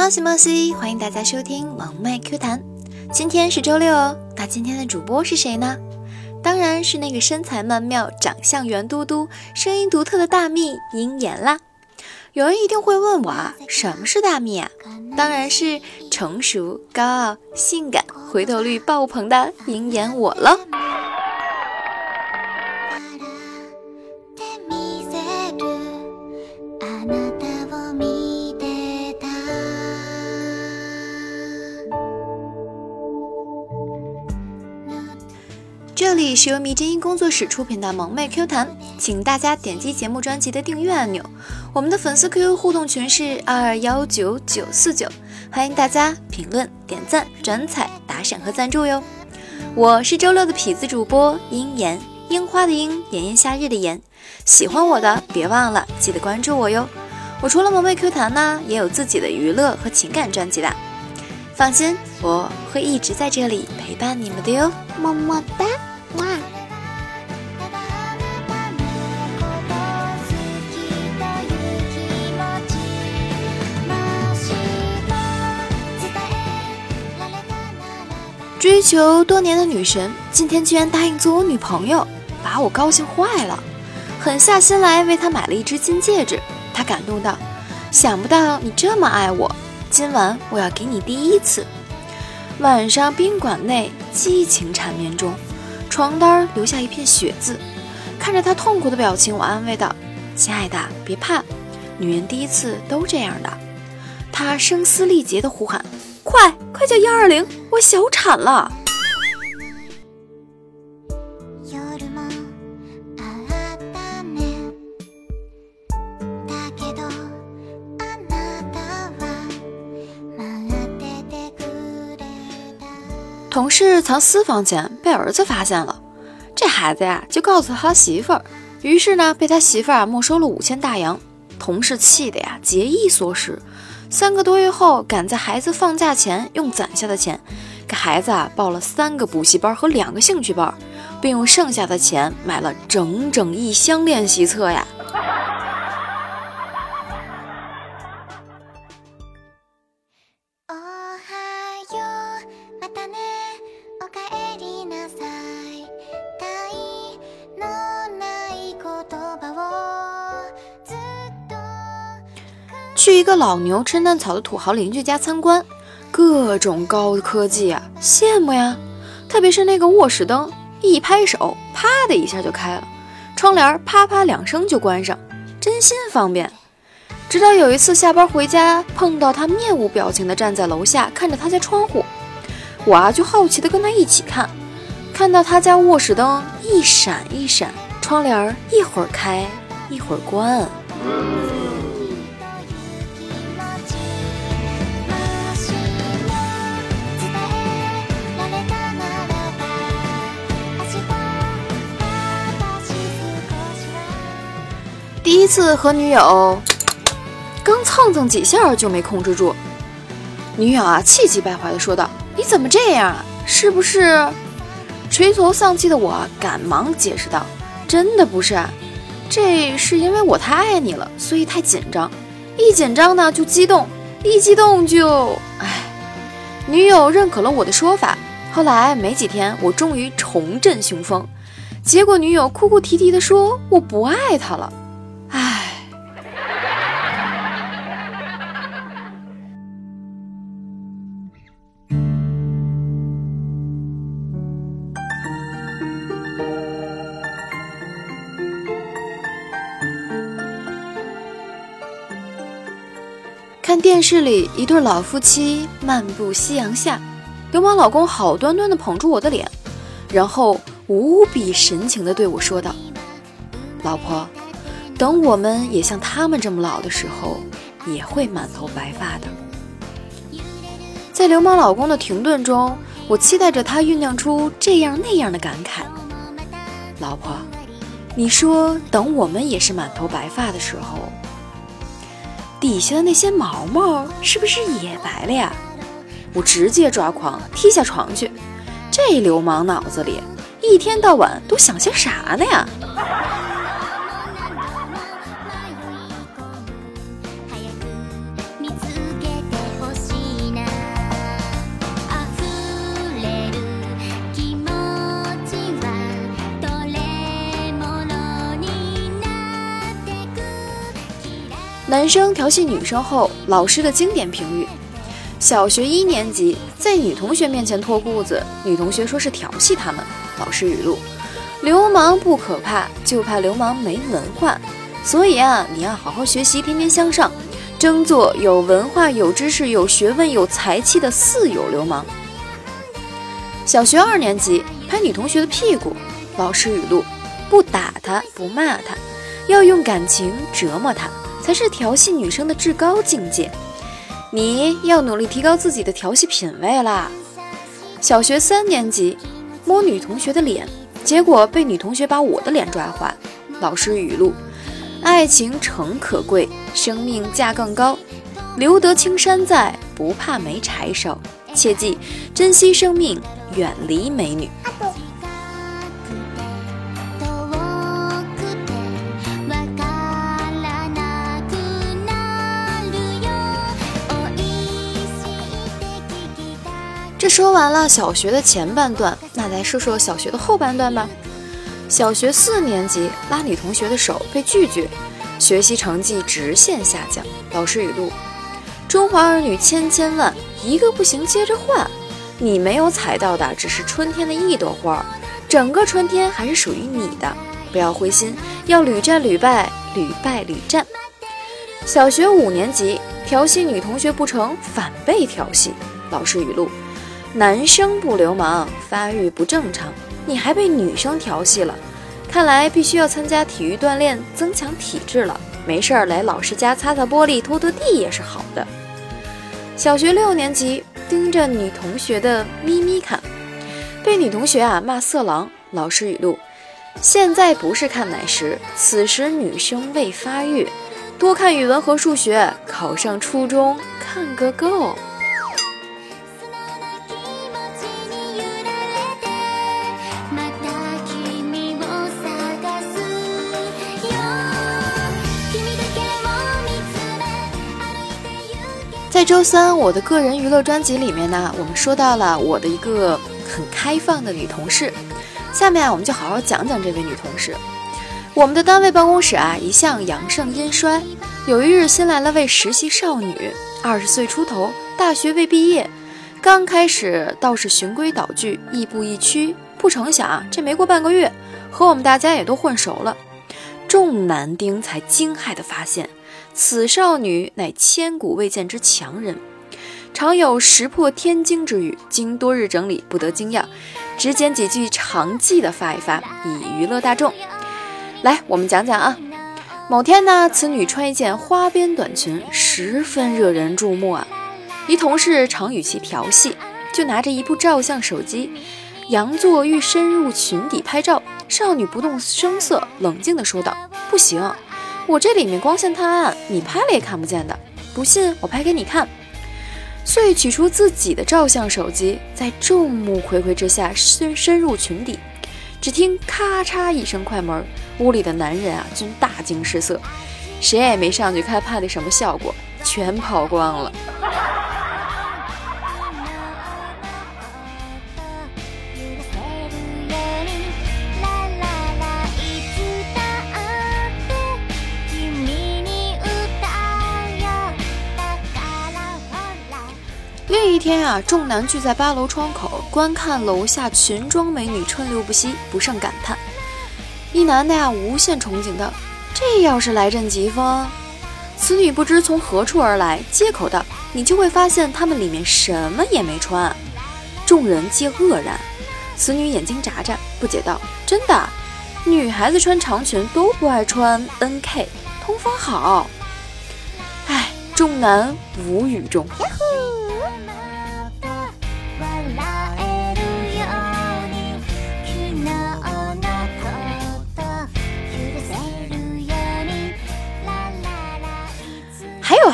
猫西猫西，欢迎大家收听萌妹 Q 弹。今天是周六哦，那今天的主播是谁呢？当然是那个身材曼妙、长相圆嘟嘟、声音独特的大蜜鹰眼啦。有人一定会问我啊，什么是大蜜啊？当然是成熟、高傲、性感、回头率爆棚的鹰眼我了。是由迷之音工作室出品的萌妹 Q 弹，请大家点击节目专辑的订阅按钮。我们的粉丝 QQ 互动群是二二幺九九四九，欢迎大家评论、点赞、转采、打赏和赞助哟。我是周六的痞子主播樱言，樱花的樱，炎炎夏日的炎。喜欢我的别忘了记得关注我哟。我除了萌妹 Q 弹呢，也有自己的娱乐和情感专辑的。放心，我会一直在这里陪伴你们的哟，么么哒。哇！追求多年的女神，今天居然答应做我女朋友，把我高兴坏了，狠下心来为她买了一只金戒指。她感动道：“想不到你这么爱我，今晚我要给你第一次。”晚上宾馆内激情缠绵中。床单留下一片血渍，看着他痛苦的表情，我安慰道：“亲爱的，别怕，女人第一次都这样的。”他声嘶力竭地呼喊：“快快叫幺二零，我小产了！”藏私房钱被儿子发现了，这孩子呀就告诉他媳妇儿，于是呢被他媳妇儿啊没收了五千大洋。同事气的呀节衣缩食，三个多月后赶在孩子放假前，用攒下的钱给孩子啊报了三个补习班和两个兴趣班，并用剩下的钱买了整整一箱练习册呀。去一个老牛吃嫩草的土豪邻居家参观，各种高科技啊，羡慕呀！特别是那个卧室灯，一拍手，啪的一下就开了；窗帘啪啪两声就关上，真心方便。直到有一次下班回家，碰到他面无表情的站在楼下看着他家窗户，我啊就好奇的跟他一起看，看到他家卧室灯一闪一闪，窗帘一会儿开一会儿关。第一次和女友刚蹭蹭几下就没控制住，女友啊气急败坏的说道：“你怎么这样啊？是不是？”垂头丧气的我赶忙解释道：“真的不是，这是因为我太爱你了，所以太紧张。一紧张呢就激动，一激动就……哎。”女友认可了我的说法。后来没几天，我终于重振雄风，结果女友哭哭啼啼的说：“我不爱他了。”看电视里一对老夫妻漫步夕阳下，流氓老公好端端地捧住我的脸，然后无比深情地对我说道：“老婆，等我们也像他们这么老的时候，也会满头白发的。”在流氓老公的停顿中，我期待着他酝酿出这样那样的感慨。老婆，你说等我们也是满头白发的时候。底下的那些毛毛是不是也白了呀？我直接抓狂，踢下床去。这流氓脑子里一天到晚都想些啥呢呀？男生调戏女生后，老师的经典评语：小学一年级在女同学面前脱裤子，女同学说是调戏他们。老师语录：流氓不可怕，就怕流氓没文化。所以啊，你要好好学习，天天向上，争做有文化、有知识、有学问、有才气的四有流氓。小学二年级拍女同学的屁股，老师语录：不打她，不骂她，要用感情折磨她，才是调戏女生的至高境界。你要努力提高自己的调戏品味啦。小学三年级摸女同学的脸，结果被女同学把我的脸抓坏。老师语录。爱情诚可贵，生命价更高。留得青山在，不怕没柴烧。切记珍惜生命，远离美女。说完了小学的前半段，那来说说小学的后半段吧。小学四年级拉女同学的手被拒绝，学习成绩直线下降。老师语录：中华儿女千千万，一个不行接着换。你没有采到的只是春天的一朵花，整个春天还是属于你的。不要灰心，要屡战屡败，屡败屡战。小学五年级调戏女同学不成，反被调戏。老师语录：男生不流氓，发育不正常。你还被女生调戏了，看来必须要参加体育锻炼，增强体质了。没事儿来老师家擦擦玻璃、拖拖地也是好的。小学六年级盯着女同学的咪咪看，被女同学啊骂色狼。老师语录：现在不是看奶时，此时女生未发育，多看语文和数学，考上初中看个够。在周三我的个人娱乐专辑里面呢，我们说到了我的一个很开放的女同事。下面啊，我们就好好讲讲这位女同事。我们的单位办公室啊，一向阳盛阴衰。有一日新来了位实习少女，二十岁出头，大学未毕业。刚开始倒是循规蹈矩，亦步亦趋。不成想啊，这没过半个月，和我们大家也都混熟了。众男丁才惊骇地发现。此少女乃千古未见之强人，常有石破天惊之语。经多日整理，不得惊讶，只捡几句常记的发一发，以娱乐大众。来，我们讲讲啊。某天呢，此女穿一件花边短裙，十分惹人注目啊。一同事常与其调戏，就拿着一部照相手机，佯作欲深入裙底拍照。少女不动声色，冷静地说道：“不行。”我这里面光线太暗，你拍了也看不见的。不信，我拍给你看。遂取出自己的照相手机，在众目睽睽之下深深入群底。只听咔嚓一声快门，屋里的男人啊均大惊失色，谁也没上去看拍的什么效果，全跑光了。天啊，众男聚在八楼窗口观看楼下群装美女川流不息，不胜感叹。一男的呀，无限憧憬道：“这要是来阵疾风，此女不知从何处而来，接口道：你就会发现他们里面什么也没穿。”众人皆愕然。此女眼睛眨眨，不解道：“真的，女孩子穿长裙都不爱穿 NK，通风好。”唉，众男无语中。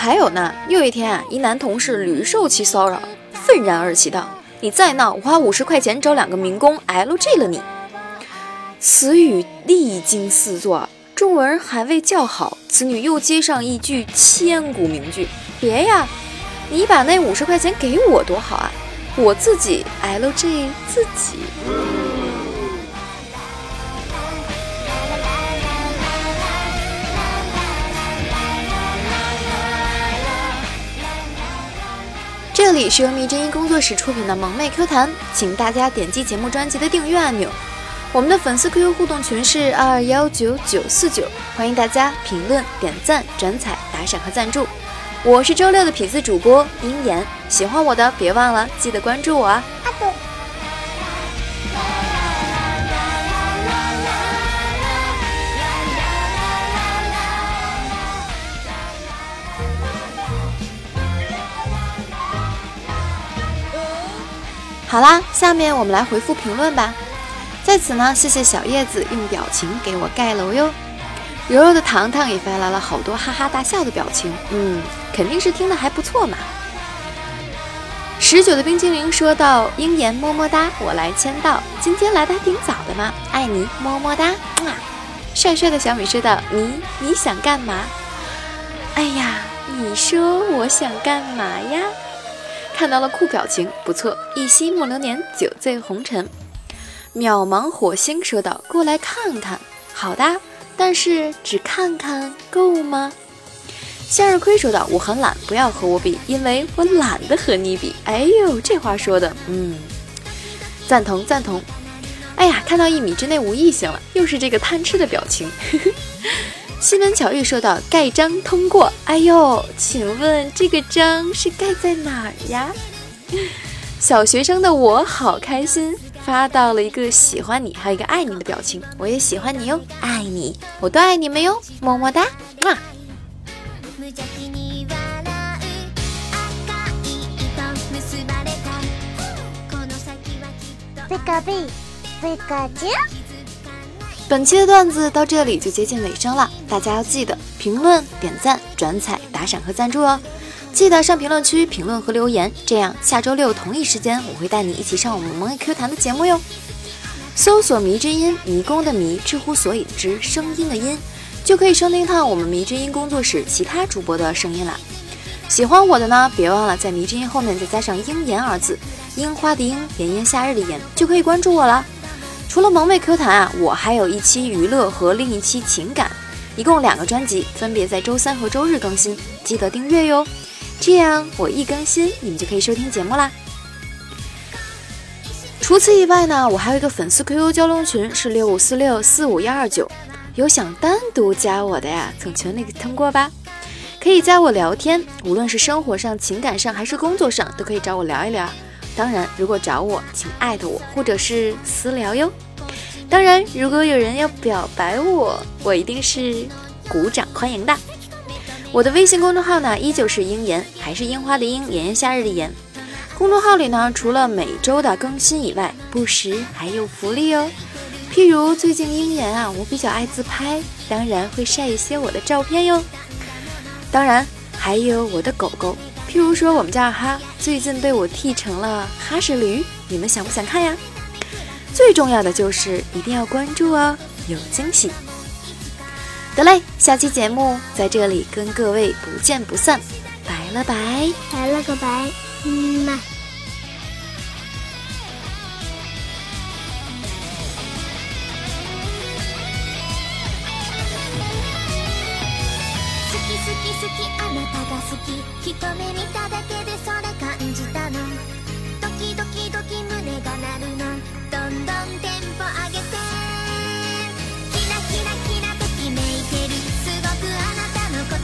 还有呢！又一天啊，一男同事屡受其骚扰，愤然而起道：“你再闹，我花五十块钱找两个民工 LG 了你！”此语历经四座，众人还未叫好，此女又接上一句千古名句：“别呀，你把那五十块钱给我多好啊，我自己 LG 自己。”这里是由迷之音工作室出品的萌妹 Q 弹，请大家点击节目专辑的订阅按钮。我们的粉丝 QQ 互动群是二二幺九九四九，欢迎大家评论、点赞、转采、打赏和赞助。我是周六的痞子主播鹰眼，喜欢我的别忘了记得关注我啊！好啦，下面我们来回复评论吧。在此呢，谢谢小叶子用表情给我盖楼哟。柔柔的糖糖也发来了好多哈哈大笑的表情，嗯，肯定是听的还不错嘛。十九的冰激凌说道：“鹰眼么么哒，我来签到。今天来的还挺早的嘛，爱你么么哒。”帅帅的小米说道：“你你想干嘛？哎呀，你说我想干嘛呀？”看到了酷表情，不错。一夕暮流年，酒醉红尘。渺茫火星说道：“过来看看。”好的，但是只看看够吗？向日葵说道：“我很懒，不要和我比，因为我懒得和你比。”哎呦，这话说的，嗯，赞同赞同。哎呀，看到一米之内无异性了，又是这个贪吃的表情。西门巧遇说到：“盖章通过。”哎呦，请问这个章是盖在哪儿呀？小学生的我好开心，发到了一个喜欢你，还有一个爱你的表情。我也喜欢你哟，爱你，我都爱你们哟，么么哒，嘛。贝卡贝，贝卡丘。本期的段子到这里就接近尾声了，大家要记得评论、点赞、转采、打赏和赞助哦。记得上评论区评论和留言，这样下周六同一时间我会带你一起上我们萌 Q 弹的节目哟。搜索“迷之音”，迷宫的迷，知乎所以之声音的音，就可以收听到我们迷之音工作室其他主播的声音啦。喜欢我的呢，别忘了在迷之音后面再加上“鹰眼”二字，樱花的樱，炎炎夏日的炎，就可以关注我了。除了萌妹 Q 弹啊，我还有一期娱乐和另一期情感，一共两个专辑，分别在周三和周日更新，记得订阅哟。这样我一更新，你们就可以收听节目啦。除此以外呢，我还有一个粉丝 QQ 交流群，是六五四六四五幺二九，有想单独加我的呀，从群里通过吧。可以加我聊天，无论是生活上、情感上还是工作上，都可以找我聊一聊。当然，如果找我，请艾特我或者是私聊哟。当然，如果有人要表白我，我一定是鼓掌欢迎的。我的微信公众号呢，依旧是樱言，还是樱花的樱，炎炎夏日的炎。公众号里呢，除了每周的更新以外，不时还有福利哦。譬如最近樱言啊，我比较爱自拍，当然会晒一些我的照片哟。当然还有我的狗狗，譬如说我们家二哈，最近被我剃成了哈士驴，你们想不想看呀？最重要的就是一定要关注哦，有惊喜。得嘞，下期节目在这里跟各位不见不散，拜了拜，拜了个拜，嗯嘛。好き好き好きあなたが好き一目見ただ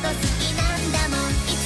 好きなんだもん。